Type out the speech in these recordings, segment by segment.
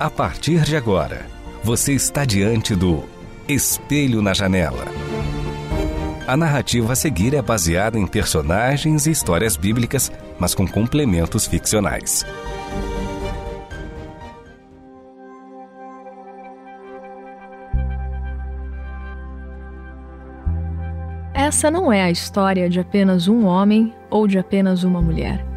A partir de agora, você está diante do Espelho na Janela. A narrativa a seguir é baseada em personagens e histórias bíblicas, mas com complementos ficcionais. Essa não é a história de apenas um homem ou de apenas uma mulher.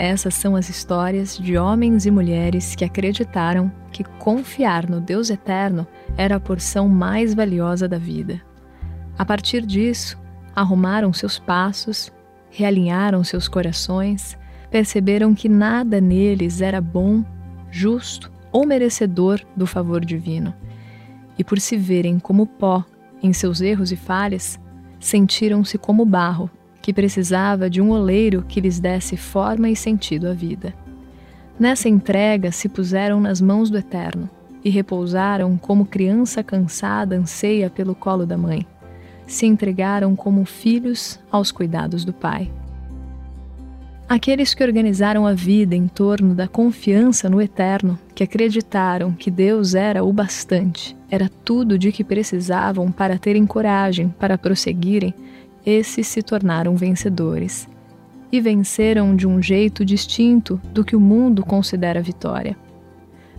Essas são as histórias de homens e mulheres que acreditaram que confiar no Deus eterno era a porção mais valiosa da vida. A partir disso, arrumaram seus passos, realinharam seus corações, perceberam que nada neles era bom, justo ou merecedor do favor divino. E por se verem como pó em seus erros e falhas, sentiram-se como barro, que precisava de um oleiro que lhes desse forma e sentido à vida. Nessa entrega se puseram nas mãos do Eterno e repousaram como criança cansada anseia pelo colo da mãe. Se entregaram como filhos aos cuidados do Pai. Aqueles que organizaram a vida em torno da confiança no Eterno, que acreditaram que Deus era o bastante, era tudo de que precisavam para terem coragem para prosseguirem, esses se tornaram vencedores. E venceram de um jeito distinto do que o mundo considera vitória.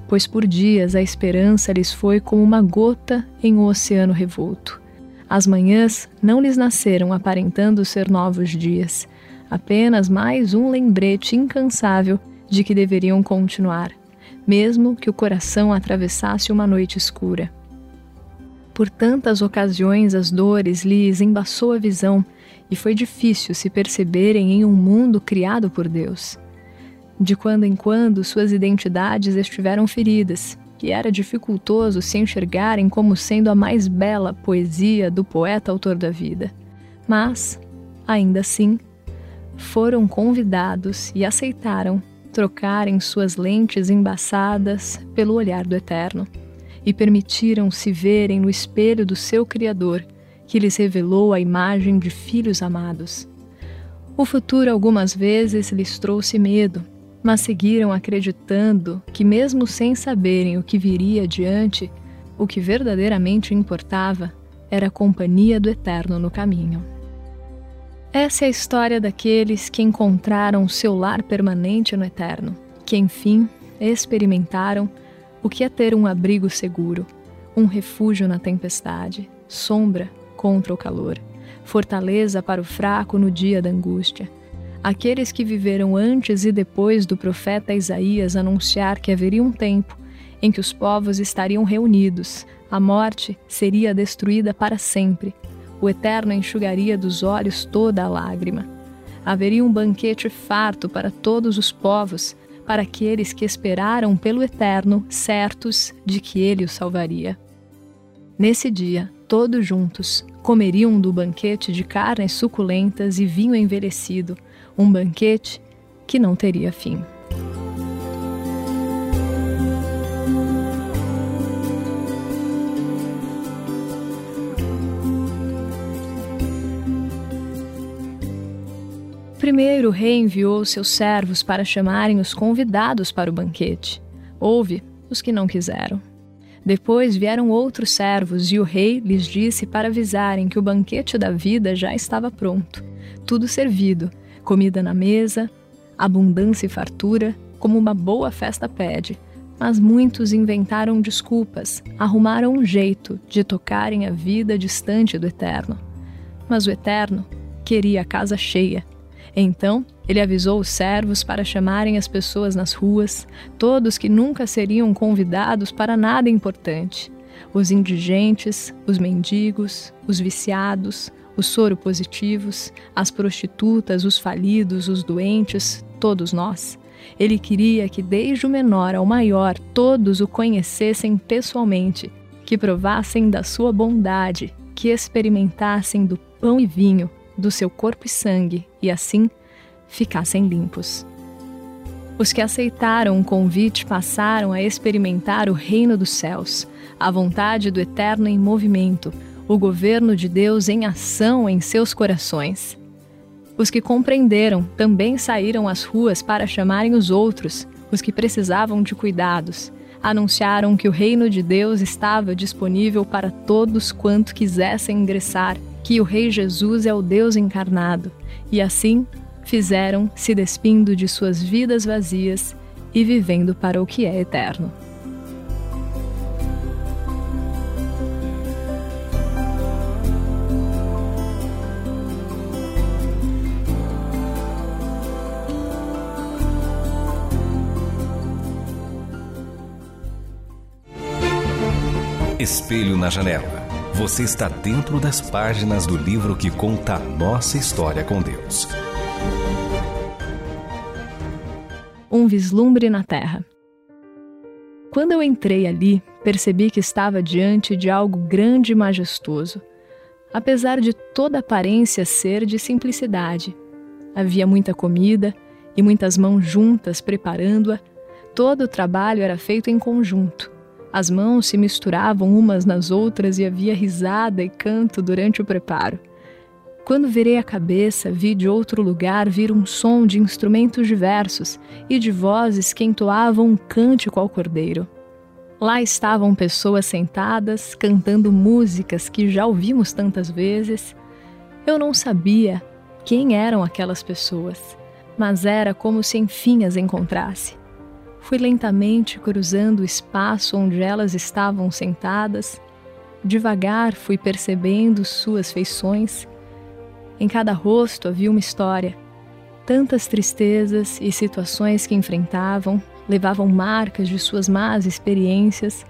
Pois por dias a esperança lhes foi como uma gota em um oceano revolto. As manhãs não lhes nasceram aparentando ser novos dias apenas mais um lembrete incansável de que deveriam continuar, mesmo que o coração atravessasse uma noite escura. Por tantas ocasiões as dores lhes embaçou a visão e foi difícil se perceberem em um mundo criado por Deus. De quando em quando suas identidades estiveram feridas e era dificultoso se enxergarem como sendo a mais bela poesia do poeta autor da vida. Mas, ainda assim, foram convidados e aceitaram trocarem suas lentes embaçadas pelo olhar do Eterno e permitiram se verem no espelho do seu Criador, que lhes revelou a imagem de filhos amados. O futuro algumas vezes lhes trouxe medo, mas seguiram acreditando que, mesmo sem saberem o que viria adiante, o que verdadeiramente importava era a companhia do Eterno no caminho. Essa é a história daqueles que encontraram seu lar permanente no eterno, que enfim experimentaram o que é ter um abrigo seguro, um refúgio na tempestade, sombra contra o calor, fortaleza para o fraco no dia da angústia. Aqueles que viveram antes e depois do profeta Isaías anunciar que haveria um tempo em que os povos estariam reunidos, a morte seria destruída para sempre o Eterno enxugaria dos olhos toda a lágrima. Haveria um banquete farto para todos os povos, para aqueles que esperaram pelo Eterno, certos de que ele os salvaria. Nesse dia, todos juntos, comeriam do banquete de carnes suculentas e vinho envelhecido, um banquete que não teria fim. Primeiro o rei enviou seus servos para chamarem os convidados para o banquete. Houve os que não quiseram. Depois vieram outros servos e o rei lhes disse para avisarem que o banquete da vida já estava pronto, tudo servido, comida na mesa, abundância e fartura, como uma boa festa pede. Mas muitos inventaram desculpas, arrumaram um jeito de tocarem a vida distante do Eterno. Mas o Eterno queria a casa cheia então ele avisou os servos para chamarem as pessoas nas ruas, todos que nunca seriam convidados para nada importante: os indigentes, os mendigos, os viciados, os soropositivos, as prostitutas, os falidos, os doentes, todos nós. Ele queria que, desde o menor ao maior, todos o conhecessem pessoalmente, que provassem da sua bondade, que experimentassem do pão e vinho, do seu corpo e sangue, e assim ficassem limpos. Os que aceitaram o convite passaram a experimentar o reino dos céus, a vontade do Eterno em movimento, o governo de Deus em ação em seus corações. Os que compreenderam também saíram às ruas para chamarem os outros, os que precisavam de cuidados. Anunciaram que o reino de Deus estava disponível para todos quanto quisessem ingressar, que o Rei Jesus é o Deus encarnado, e assim fizeram, se despindo de suas vidas vazias e vivendo para o que é eterno. Espelho na janela. Você está dentro das páginas do livro que conta a nossa história com Deus. Um vislumbre na terra. Quando eu entrei ali, percebi que estava diante de algo grande e majestoso. Apesar de toda aparência ser de simplicidade, havia muita comida e muitas mãos juntas preparando-a. Todo o trabalho era feito em conjunto. As mãos se misturavam umas nas outras e havia risada e canto durante o preparo. Quando virei a cabeça, vi de outro lugar vir um som de instrumentos diversos e de vozes que entoavam um cântico ao cordeiro. Lá estavam pessoas sentadas, cantando músicas que já ouvimos tantas vezes. Eu não sabia quem eram aquelas pessoas, mas era como se enfim as encontrasse. Fui lentamente cruzando o espaço onde elas estavam sentadas. Devagar fui percebendo suas feições. Em cada rosto havia uma história. Tantas tristezas e situações que enfrentavam levavam marcas de suas más experiências,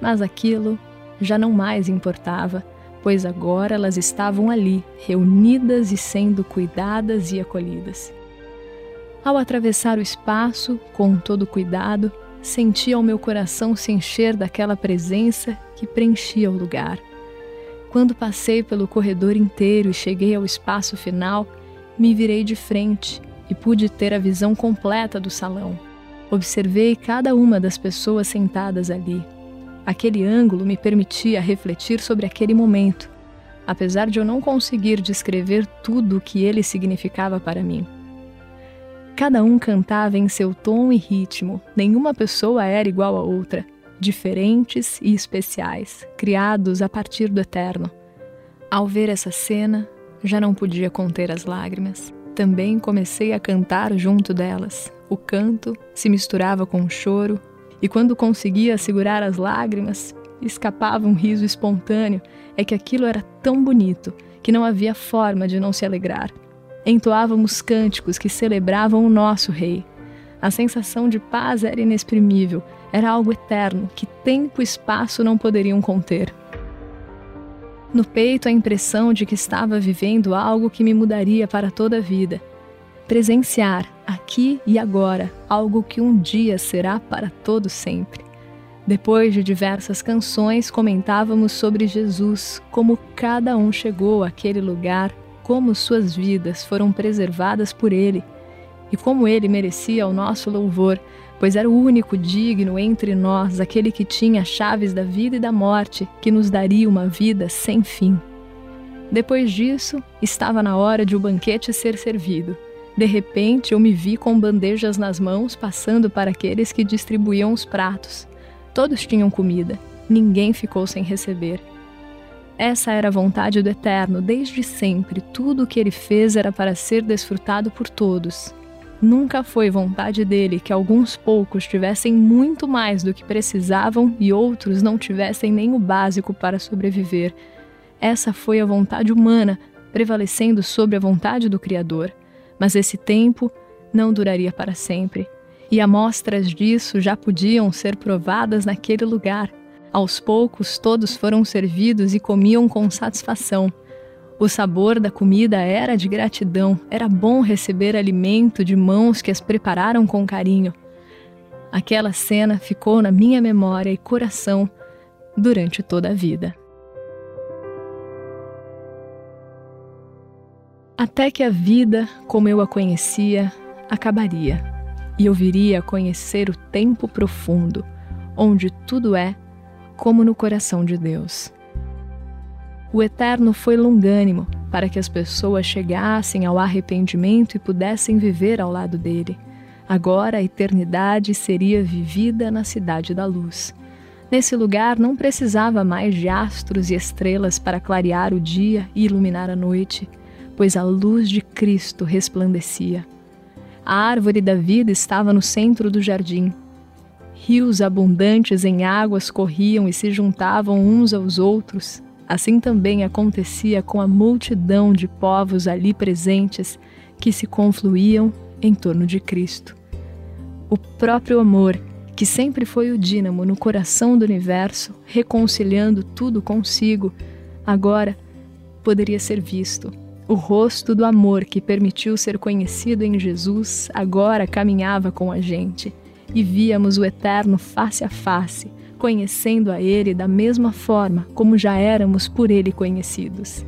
mas aquilo já não mais importava, pois agora elas estavam ali, reunidas e sendo cuidadas e acolhidas. Ao atravessar o espaço, com todo cuidado, sentia o meu coração se encher daquela presença que preenchia o lugar. Quando passei pelo corredor inteiro e cheguei ao espaço final, me virei de frente e pude ter a visão completa do salão. Observei cada uma das pessoas sentadas ali. Aquele ângulo me permitia refletir sobre aquele momento, apesar de eu não conseguir descrever tudo o que ele significava para mim. Cada um cantava em seu tom e ritmo, nenhuma pessoa era igual a outra, diferentes e especiais, criados a partir do eterno. Ao ver essa cena, já não podia conter as lágrimas. Também comecei a cantar junto delas. O canto se misturava com o choro, e quando conseguia segurar as lágrimas, escapava um riso espontâneo. É que aquilo era tão bonito que não havia forma de não se alegrar entoávamos cânticos que celebravam o nosso Rei. A sensação de paz era inexprimível, era algo eterno que tempo e espaço não poderiam conter. No peito, a impressão de que estava vivendo algo que me mudaria para toda a vida. Presenciar, aqui e agora, algo que um dia será para todo sempre. Depois de diversas canções, comentávamos sobre Jesus, como cada um chegou àquele lugar como suas vidas foram preservadas por Ele e como Ele merecia o nosso louvor, pois era o único digno entre nós, aquele que tinha chaves da vida e da morte, que nos daria uma vida sem fim. Depois disso, estava na hora de o banquete ser servido. De repente, eu me vi com bandejas nas mãos, passando para aqueles que distribuíam os pratos. Todos tinham comida, ninguém ficou sem receber. Essa era a vontade do Eterno desde sempre. Tudo o que ele fez era para ser desfrutado por todos. Nunca foi vontade dele que alguns poucos tivessem muito mais do que precisavam e outros não tivessem nem o básico para sobreviver. Essa foi a vontade humana prevalecendo sobre a vontade do Criador. Mas esse tempo não duraria para sempre. E amostras disso já podiam ser provadas naquele lugar. Aos poucos, todos foram servidos e comiam com satisfação. O sabor da comida era de gratidão, era bom receber alimento de mãos que as prepararam com carinho. Aquela cena ficou na minha memória e coração durante toda a vida. Até que a vida, como eu a conhecia, acabaria e eu viria a conhecer o tempo profundo, onde tudo é como no coração de Deus. O Eterno foi longânimo para que as pessoas chegassem ao arrependimento e pudessem viver ao lado dele. Agora a eternidade seria vivida na cidade da luz. Nesse lugar não precisava mais de astros e estrelas para clarear o dia e iluminar a noite, pois a luz de Cristo resplandecia. A árvore da vida estava no centro do jardim. Rios abundantes em águas corriam e se juntavam uns aos outros, Assim também acontecia com a multidão de povos ali presentes que se confluíam em torno de Cristo. O próprio amor, que sempre foi o dínamo no coração do universo, reconciliando tudo consigo, agora poderia ser visto. O rosto do amor que permitiu ser conhecido em Jesus agora caminhava com a gente e víamos o Eterno face a face conhecendo a Ele da mesma forma como já éramos por Ele conhecidos.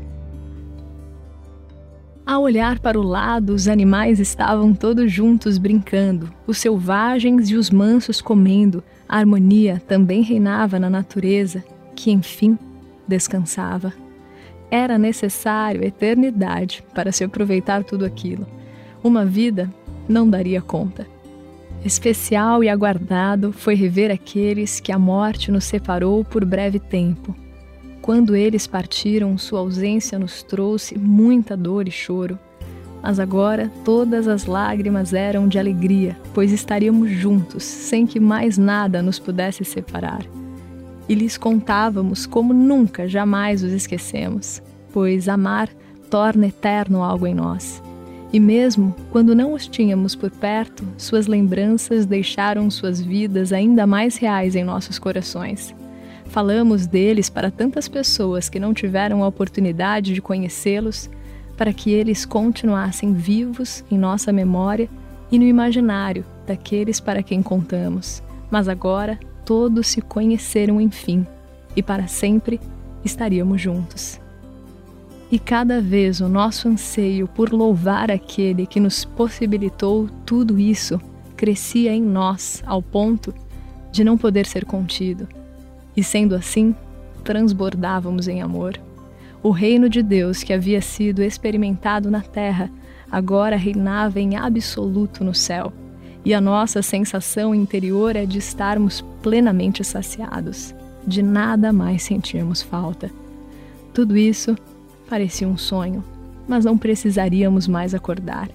Ao olhar para o lado, os animais estavam todos juntos brincando, os selvagens e os mansos comendo. A harmonia também reinava na natureza, que enfim descansava. Era necessário eternidade para se aproveitar tudo aquilo. Uma vida não daria conta. Especial e aguardado foi rever aqueles que a morte nos separou por breve tempo. Quando eles partiram, sua ausência nos trouxe muita dor e choro. Mas agora todas as lágrimas eram de alegria, pois estaríamos juntos, sem que mais nada nos pudesse separar. E lhes contávamos como nunca jamais os esquecemos, pois amar torna eterno algo em nós. E mesmo quando não os tínhamos por perto, suas lembranças deixaram suas vidas ainda mais reais em nossos corações. Falamos deles para tantas pessoas que não tiveram a oportunidade de conhecê-los, para que eles continuassem vivos em nossa memória e no imaginário daqueles para quem contamos. Mas agora todos se conheceram enfim, e para sempre estaríamos juntos. E cada vez o nosso anseio por louvar aquele que nos possibilitou tudo isso crescia em nós ao ponto de não poder ser contido. E sendo assim, transbordávamos em amor. O reino de Deus que havia sido experimentado na terra agora reinava em absoluto no céu. E a nossa sensação interior é de estarmos plenamente saciados, de nada mais sentirmos falta. Tudo isso Parecia um sonho, mas não precisaríamos mais acordar.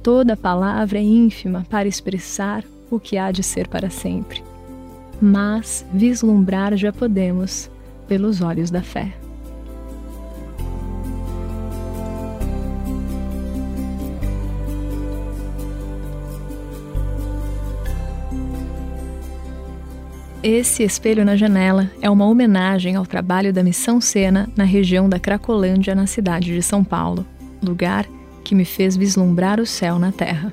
Toda palavra é ínfima para expressar o que há de ser para sempre. Mas vislumbrar já podemos pelos olhos da fé. Esse espelho na janela é uma homenagem ao trabalho da Missão Sena na região da Cracolândia, na cidade de São Paulo, lugar que me fez vislumbrar o céu na terra.